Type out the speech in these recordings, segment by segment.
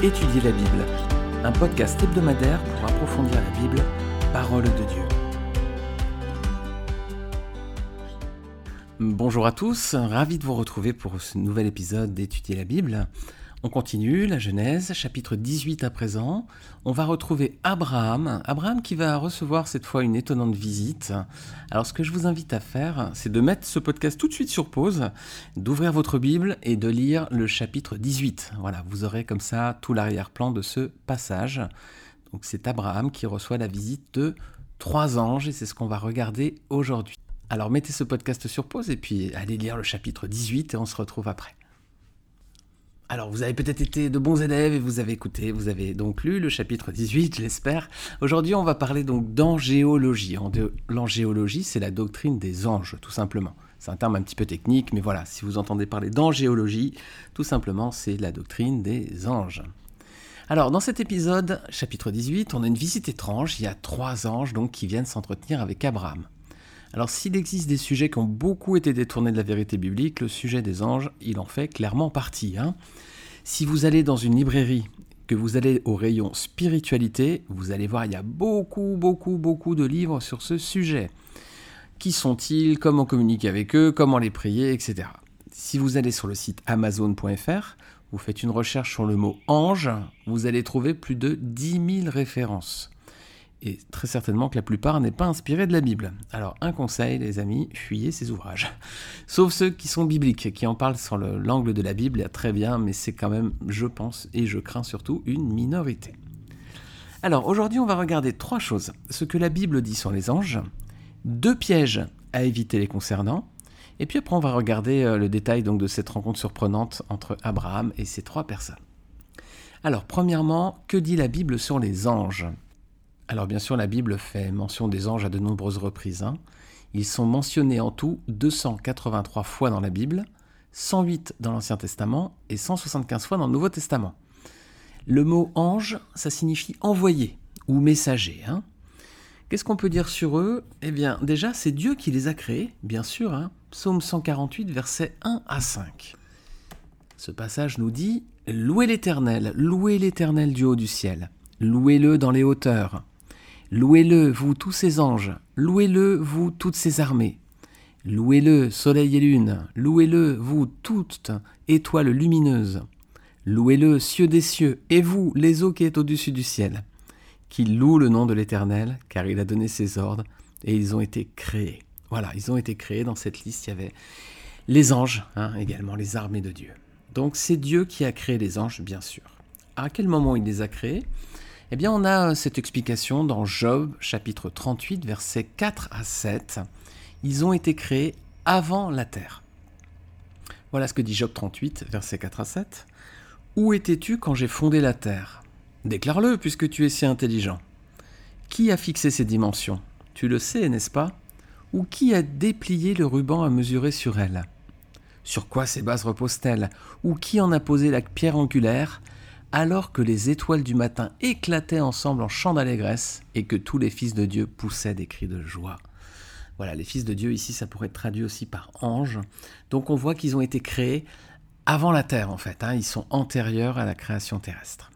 Étudier la Bible, un podcast hebdomadaire pour approfondir la Bible, parole de Dieu. Bonjour à tous, ravi de vous retrouver pour ce nouvel épisode d'Étudier la Bible. On continue la Genèse, chapitre 18 à présent. On va retrouver Abraham, Abraham qui va recevoir cette fois une étonnante visite. Alors ce que je vous invite à faire, c'est de mettre ce podcast tout de suite sur pause, d'ouvrir votre Bible et de lire le chapitre 18. Voilà, vous aurez comme ça tout l'arrière-plan de ce passage. Donc c'est Abraham qui reçoit la visite de trois anges et c'est ce qu'on va regarder aujourd'hui. Alors mettez ce podcast sur pause et puis allez lire le chapitre 18 et on se retrouve après. Alors, vous avez peut-être été de bons élèves et vous avez écouté, vous avez donc lu le chapitre 18, je l'espère. Aujourd'hui, on va parler donc d'angéologie. L'angéologie, c'est la doctrine des anges, tout simplement. C'est un terme un petit peu technique, mais voilà, si vous entendez parler d'angéologie, tout simplement, c'est la doctrine des anges. Alors, dans cet épisode, chapitre 18, on a une visite étrange. Il y a trois anges donc qui viennent s'entretenir avec Abraham. Alors s'il existe des sujets qui ont beaucoup été détournés de la vérité biblique, le sujet des anges, il en fait clairement partie. Hein. Si vous allez dans une librairie, que vous allez au rayon spiritualité, vous allez voir, il y a beaucoup, beaucoup, beaucoup de livres sur ce sujet. Qui sont-ils? Comment communiquer avec eux? Comment les prier? Etc. Si vous allez sur le site amazon.fr, vous faites une recherche sur le mot ange, vous allez trouver plus de 10 000 références et très certainement que la plupart n'est pas inspiré de la Bible. Alors un conseil les amis, fuyez ces ouvrages. Sauf ceux qui sont bibliques, qui en parlent sur l'angle de la Bible, très bien, mais c'est quand même, je pense, et je crains surtout, une minorité. Alors aujourd'hui on va regarder trois choses. Ce que la Bible dit sur les anges, deux pièges à éviter les concernant, et puis après on va regarder euh, le détail donc de cette rencontre surprenante entre Abraham et ces trois personnes. Alors premièrement, que dit la Bible sur les anges? Alors bien sûr, la Bible fait mention des anges à de nombreuses reprises. Hein. Ils sont mentionnés en tout 283 fois dans la Bible, 108 dans l'Ancien Testament et 175 fois dans le Nouveau Testament. Le mot ange, ça signifie envoyé ou messager. Hein. Qu'est-ce qu'on peut dire sur eux? Eh bien, déjà, c'est Dieu qui les a créés, bien sûr. Hein. Psaume 148, versets 1 à 5. Ce passage nous dit Louez l'Éternel, louez l'Éternel du haut du ciel, louez-le dans les hauteurs, Louez-le, vous tous ses anges, louez-le, vous toutes ses armées. Louez-le, soleil et lune, louez-le, vous toutes étoiles lumineuses. Louez-le, cieux des cieux, et vous, les eaux qui êtes au-dessus du ciel. Qu'il loue le nom de l'Éternel, car il a donné ses ordres, et ils ont été créés. Voilà, ils ont été créés. Dans cette liste, il y avait les anges, hein, également les armées de Dieu. Donc c'est Dieu qui a créé les anges, bien sûr. À quel moment il les a créés? Eh bien, on a euh, cette explication dans Job, chapitre 38, versets 4 à 7. Ils ont été créés avant la terre. Voilà ce que dit Job 38, versets 4 à 7. Où étais-tu quand j'ai fondé la terre? Déclare-le, puisque tu es si intelligent. Qui a fixé ces dimensions? Tu le sais, n'est-ce pas? Ou qui a déplié le ruban à mesurer sur elle? Sur quoi ces bases reposent-elles? Ou qui en a posé la pierre angulaire? Alors que les étoiles du matin éclataient ensemble en chants d'allégresse et que tous les fils de Dieu poussaient des cris de joie. Voilà, les fils de Dieu ici, ça pourrait être traduit aussi par anges. Donc on voit qu'ils ont été créés avant la terre en fait, hein. ils sont antérieurs à la création terrestre.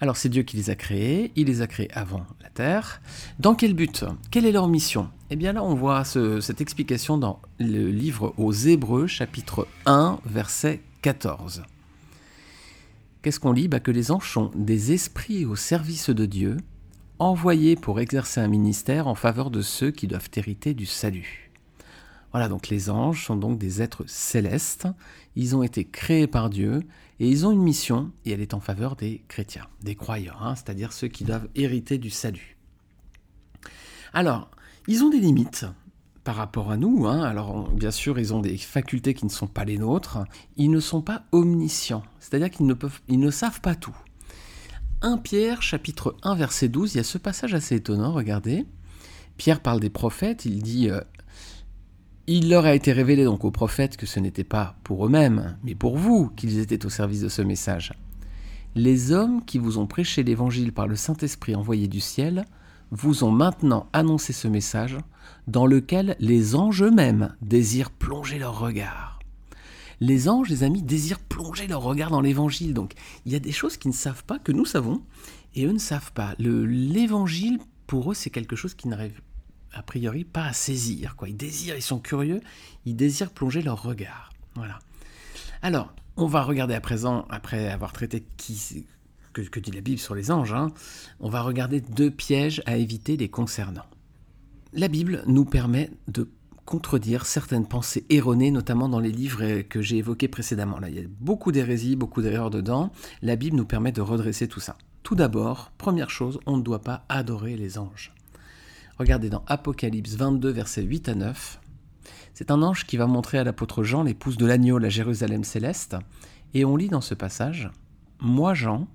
Alors c'est Dieu qui les a créés, il les a créés avant la terre. Dans quel but? Quelle est leur mission? Eh bien là on voit cette explication dans le livre aux Hébreux chapitre 1 verset 14. Qu'est-ce qu'on lit? Bah, Que les anges sont des esprits au service de Dieu, envoyés pour exercer un ministère en faveur de ceux qui doivent hériter du salut. Voilà, donc les anges sont donc des êtres célestes, ils ont été créés par Dieu et ils ont une mission et elle est en faveur des chrétiens, des croyants, hein, c'est-à-dire ceux qui doivent hériter du salut. Alors, ils ont des limites, par rapport à nous. Hein. Alors bien sûr, ils ont des facultés qui ne sont pas les nôtres. Ils ne sont pas omniscients, c'est-à-dire qu'ils ne, peuvent, ils ne savent pas tout. 1 Pierre chapitre 1 verset 12, il y a ce passage assez étonnant, regardez. Pierre parle des prophètes, il dit euh, Il leur a été révélé donc aux prophètes que ce n'était pas pour eux-mêmes, mais pour vous qu'ils étaient au service de ce message. Les hommes qui vous ont prêché l'évangile par le Saint-Esprit envoyé du ciel vous ont maintenant annoncé ce message dans lequel les anges eux-mêmes désirent plonger leur regard. Les anges, les amis, désirent plonger leur regard dans l'évangile. Donc il y a des choses qu'ils ne savent pas, que nous savons, et eux ne savent pas. L'évangile, pour eux, c'est quelque chose qu'ils n'arrivent a priori pas à saisir. Quoi. Ils désirent, ils sont curieux, ils désirent plonger leur regard. Voilà. Alors, on va regarder à présent, après avoir traité qui, que, que dit la Bible sur les anges, hein, on va regarder deux pièges à éviter les concernant. La Bible nous permet de contredire certaines pensées erronées, notamment dans les livres que j'ai évoqués précédemment. Là, il y a beaucoup d'hérésies, beaucoup d'erreurs dedans. La Bible nous permet de redresser tout ça. Tout d'abord, première chose, on ne doit pas adorer les anges. Regardez dans Apocalypse 22, versets 8 à 9. C'est un ange qui va montrer à l'apôtre Jean l'épouse de l'agneau, la Jérusalem céleste. Et on lit dans ce passage Moi, Jean,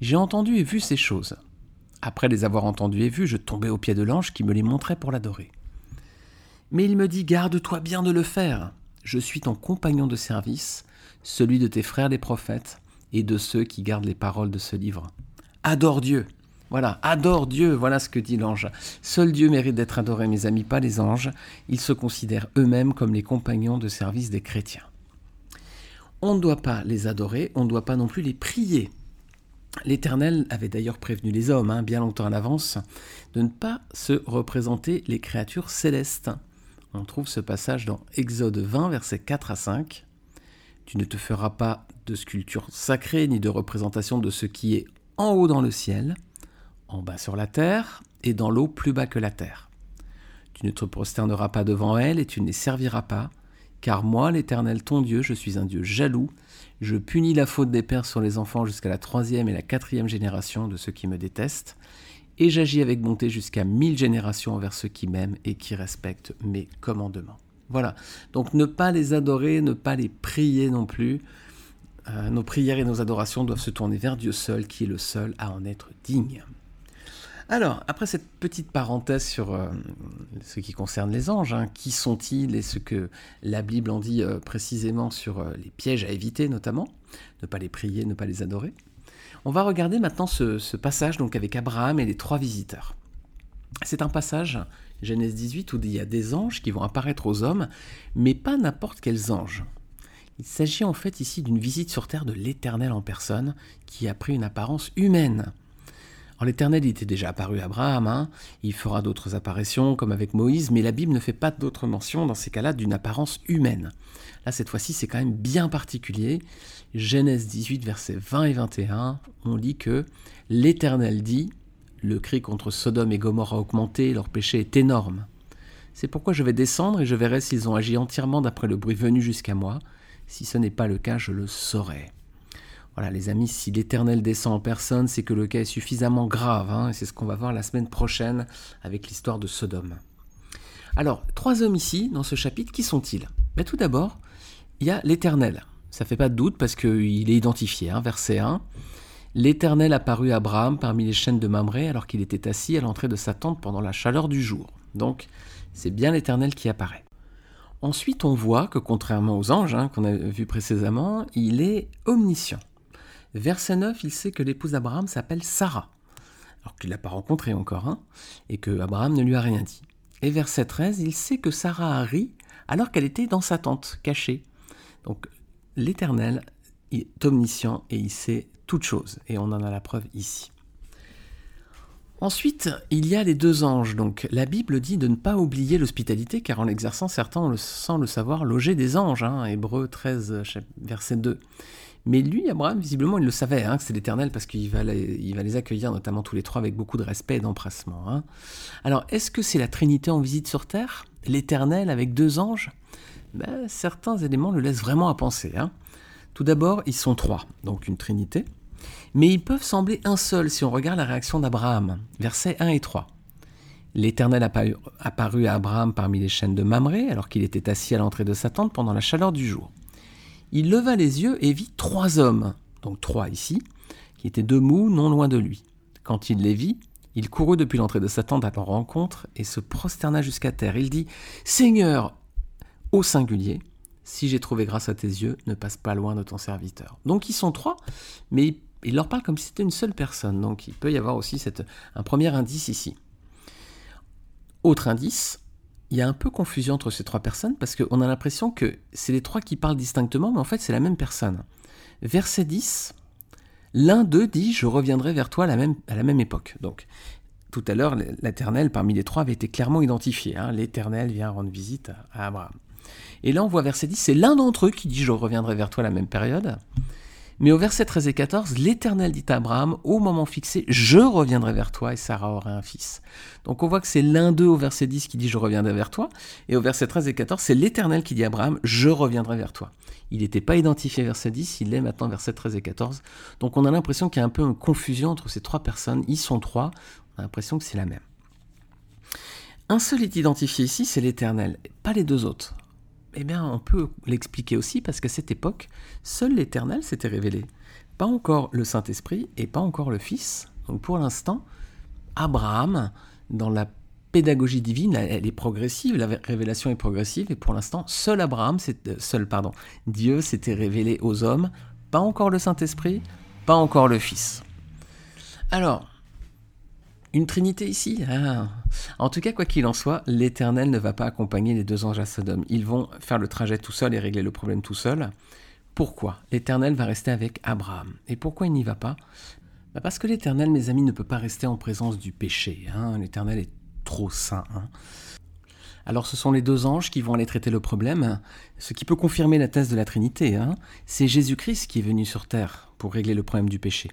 j'ai entendu et vu ces choses. Après les avoir entendues et vues, je tombais aux pieds de l'ange qui me les montrait pour l'adorer. Mais il me dit Garde-toi bien de le faire. Je suis ton compagnon de service, celui de tes frères les prophètes et de ceux qui gardent les paroles de ce livre. Adore Dieu. Voilà, adore Dieu, voilà ce que dit l'ange. Seul Dieu mérite d'être adoré, mes amis, pas les anges. Ils se considèrent eux-mêmes comme les compagnons de service des chrétiens. On ne doit pas les adorer, on ne doit pas non plus les prier. L'Éternel avait d'ailleurs prévenu les hommes, hein, bien longtemps à l'avance, de ne pas se représenter les créatures célestes. On trouve ce passage dans Exode 20, versets 4 à 5. Tu ne te feras pas de sculpture sacrée ni de représentation de ce qui est en haut dans le ciel, en bas sur la terre, et dans l'eau plus bas que la terre. Tu ne te prosterneras pas devant elles et tu ne les serviras pas, car moi, l'Éternel ton Dieu, je suis un Dieu jaloux, je punis la faute des pères sur les enfants jusqu'à la troisième et la quatrième génération de ceux qui me détestent, et j'agis avec bonté jusqu'à mille générations envers ceux qui m'aiment et qui respectent mes commandements. Voilà, donc ne pas les adorer, ne pas les prier non plus. Euh, nos prières et nos adorations doivent se tourner vers Dieu seul, qui est le seul à en être digne. Alors, après cette petite parenthèse sur euh, ce qui concerne les anges, hein, qui sont-ils et ce que la Bible en dit euh, précisément sur les pièges à éviter notamment, ne pas les prier, ne pas les adorer, on va regarder maintenant ce, passage donc avec Abraham et les trois visiteurs. C'est un passage, Genèse 18, où il y a des anges qui vont apparaître aux hommes, mais pas n'importe quels anges. Il s'agit en fait ici d'une visite sur terre de l'Éternel en personne, qui a pris une apparence humaine. l'Éternel était déjà apparu à Abraham, hein. il fera d'autres apparitions comme avec Moïse, mais la Bible ne fait pas d'autres mentions dans ces cas-là d'une apparence humaine. Là, cette fois-ci, c'est quand même bien particulier. Genèse 18, versets 20 et 21, on lit que l'Éternel dit Le cri contre Sodome et Gomorre a augmenté, leur péché est énorme. C'est pourquoi je vais descendre et je verrai s'ils ont agi entièrement d'après le bruit venu jusqu'à moi. Si ce n'est pas le cas, je le saurai. Voilà, les amis, si l'Éternel descend en personne, c'est que le cas est suffisamment grave, hein, et c'est ce qu'on va voir la semaine prochaine avec l'histoire de Sodome. Alors, trois hommes ici, dans ce chapitre, qui sont-ils? Mais Tout d'abord, il y a l'Éternel. Ça fait pas de doute parce qu'il est identifié, hein, verset 1. L'Éternel apparut à Abraham parmi les chaînes de Mamré alors qu'il était assis à l'entrée de sa tente pendant la chaleur du jour. Donc, c'est bien l'Éternel qui apparaît. Ensuite, on voit que contrairement aux anges hein, qu'on a vu précédemment, il est omniscient. Verset 9, il sait que l'épouse d'Abraham s'appelle Sarah, alors qu'il ne l'a pas rencontrée encore, hein, et que Abraham ne lui a rien dit. Et verset 13, il sait que Sarah a ri alors qu'elle était dans sa tente, cachée. Donc l'Éternel est omniscient et il sait toutes choses. Et on en a la preuve ici. Ensuite, il y a les deux anges. Donc, la Bible dit de ne pas oublier l'hospitalité, car en l'exerçant, certains, sans le savoir, loger des anges. Hein, Hébreu 13, verset 2. Mais lui, Abraham, visiblement, il le savait, hein, que c'est l'Éternel, parce qu'il va, les, accueillir, notamment tous les trois, avec beaucoup de respect et d'empressement. Hein. Alors, est-ce que c'est la Trinité en visite sur terre? L'Éternel avec deux anges? Ben, certains éléments le laissent vraiment à penser. Hein. Tout d'abord, ils sont trois, donc une trinité, mais ils peuvent sembler un seul si on regarde la réaction d'Abraham, versets 1 et 3. L'Éternel apparut à Abraham parmi les chaînes de Mamré, alors qu'il était assis à l'entrée de sa tente pendant la chaleur du jour. Il leva les yeux et vit trois hommes, donc trois ici, qui étaient debout non loin de lui. Quand il les vit, il courut depuis l'entrée de sa tente à leur rencontre et se prosterna jusqu'à terre. Il dit Seigneur, au singulier, si j'ai trouvé grâce à tes yeux, ne passe pas loin de ton serviteur. Donc ils sont trois, mais il leur parle comme si c'était une seule personne. Donc il peut y avoir aussi cette, un premier indice ici. Autre indice, il y a un peu confusion entre ces trois personnes parce qu'on a l'impression que c'est les trois qui parlent distinctement, mais en fait c'est la même personne. Verset 10, l'un d'eux dit Je reviendrai vers toi à la même, époque. Donc, tout à l'heure, l'Éternel parmi les trois avait été clairement identifié. Hein. L'Éternel vient rendre visite à Abraham. Et là, on voit verset 10, c'est l'un d'entre eux qui dit Je reviendrai vers toi à la même période. Mais au verset 13 et 14, l'Éternel dit à Abraham, au moment fixé, je reviendrai vers toi et Sarah aura un fils. Donc on voit que c'est l'un d'eux au verset 10 qui dit je reviendrai vers toi, et au verset 13 et 14, c'est l'Éternel qui dit à Abraham, je reviendrai vers toi. Il n'était pas identifié verset 10, il est maintenant verset 13 et 14. Donc on a l'impression qu'il y a un peu une confusion entre ces trois personnes, ils sont trois, on a l'impression que c'est la même. Un seul est identifié ici, c'est l'Éternel, pas les deux autres. Eh bien, on peut l'expliquer aussi parce qu'à cette époque, seul l'Éternel s'était révélé. Pas encore le Saint-Esprit et pas encore le Fils. Donc pour l'instant, Abraham, dans la pédagogie divine, elle est progressive, la révélation est progressive, et pour l'instant, seul Abraham, euh, seul pardon, Dieu s'était révélé aux hommes, pas encore le Saint-Esprit, pas encore le Fils. Alors, une trinité ici ah. En tout cas, quoi qu'il en soit, l'Éternel ne va pas accompagner les deux anges à Sodome. Ils vont faire le trajet tout seuls et régler le problème tout seuls. Pourquoi? L'Éternel va rester avec Abraham. Et pourquoi il n'y va pas? Bah, Parce que l'Éternel, mes amis, ne peut pas rester en présence du péché. Hein. L'Éternel est trop saint. Hein. Alors ce sont les deux anges qui vont aller traiter le problème, ce qui peut confirmer la thèse de la Trinité. Hein. C'est Jésus-Christ qui est venu sur terre pour régler le problème du péché.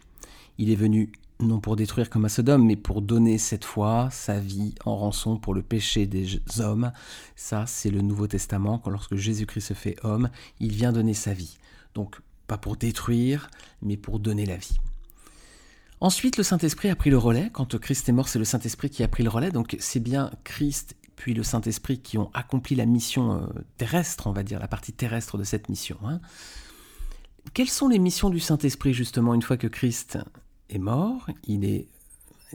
Il est venu non pour détruire comme à Sodome, mais pour donner cette fois sa vie en rançon pour le péché des hommes. Ça, c'est le Nouveau Testament, quand lorsque Jésus-Christ se fait homme, il vient donner sa vie. Donc, pas pour détruire, mais pour donner la vie. Ensuite, le Saint-Esprit a pris le relais. Quand Christ est mort, c'est le Saint-Esprit qui a pris le relais. Donc, c'est bien Christ puis le Saint-Esprit qui ont accompli la mission euh, terrestre, on va dire, la partie terrestre de cette mission. Hein. Quelles sont les missions du Saint-Esprit, justement, une fois que Christ est mort, il est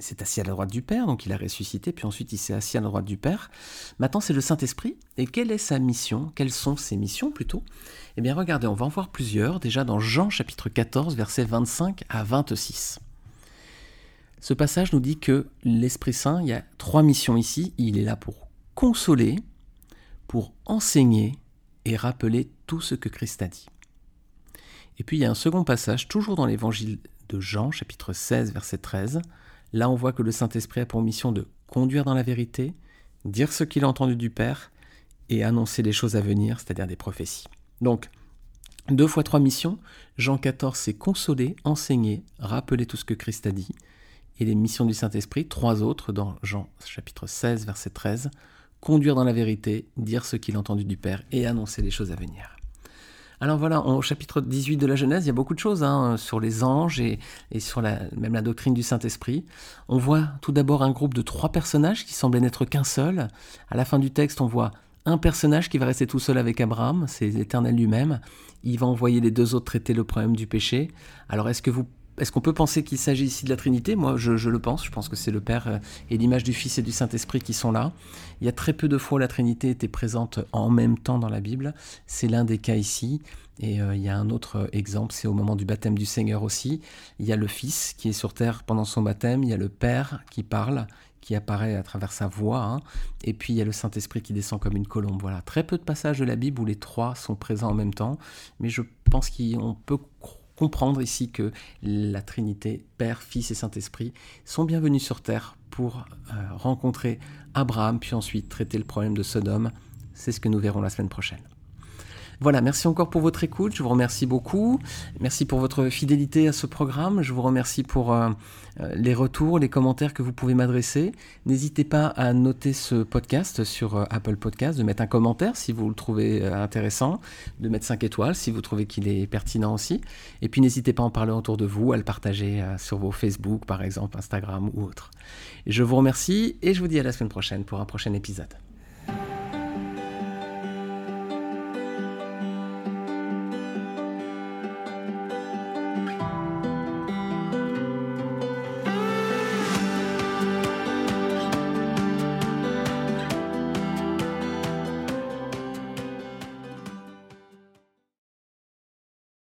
s'est assis à la droite du Père, donc il a ressuscité, puis ensuite il s'est assis à la droite du Père. Maintenant, c'est le Saint-Esprit. Et quelle est sa mission? Quelles sont ses missions plutôt? Eh bien, regardez, on va en voir plusieurs, déjà dans Jean chapitre 14, versets 25 à 26. Ce passage nous dit que l'Esprit Saint, il y a trois missions ici. Il est là pour consoler, pour enseigner et rappeler tout ce que Christ a dit. Et puis il y a un second passage, toujours dans l'évangile Jean, chapitre 16, verset 13. Là, on voit que le Saint-Esprit a pour mission de conduire dans la vérité, dire ce qu'il a entendu du Père et annoncer les choses à venir, c'est-à-dire des prophéties. Donc, deux fois trois missions. Jean 14, c'est consoler, enseigner, rappeler tout ce que Christ a dit. Et les missions du Saint-Esprit, trois autres dans Jean chapitre 16, verset 13, conduire dans la vérité, dire ce qu'il a entendu du Père et annoncer les choses à venir. Alors voilà, au chapitre 18 de la Genèse, il y a beaucoup de choses hein, sur les anges et, sur même la doctrine du Saint-Esprit. On voit tout d'abord un groupe de trois personnages qui semblaient n'être qu'un seul. À la fin du texte, on voit un personnage qui va rester tout seul avec Abraham, c'est l'Éternel lui-même. Il va envoyer les deux autres traiter le problème du péché. Alors est-ce que vous est-ce qu'on peut penser qu'il s'agit ici de la Trinité? Moi, je, le pense. Je pense que c'est le Père euh, et l'image du Fils et du Saint-Esprit qui sont là. Il y a très peu de fois où la Trinité était présente en même temps dans la Bible. C'est l'un des cas ici. Et euh, il y a un autre euh, exemple, c'est au moment du baptême du Seigneur aussi. Il y a le Fils qui est sur terre pendant son baptême. Il y a le Père qui parle qui apparaît à travers sa voix, hein. et puis il y a le Saint-Esprit qui descend comme une colombe. Voilà, très peu de passages de la Bible où les trois sont présents en même temps, mais je pense qu'on peut comprendre ici que la Trinité, Père, Fils et Saint-Esprit, sont bienvenus sur Terre pour euh, rencontrer Abraham, puis ensuite traiter le problème de Sodome. C'est ce que nous verrons la semaine prochaine. Voilà, merci encore pour votre écoute, je vous remercie beaucoup. Merci pour votre fidélité à ce programme, je vous remercie pour euh, euh, les retours, les commentaires que vous pouvez m'adresser. N'hésitez pas à noter ce podcast sur euh, Apple Podcast, de mettre un commentaire si vous le trouvez intéressant, de mettre 5 étoiles si vous trouvez qu'il est pertinent aussi. Et puis n'hésitez pas à en parler autour de vous, à le partager sur vos Facebook par exemple, Instagram ou autre. Je vous remercie et je vous dis à la semaine prochaine pour un prochain épisode.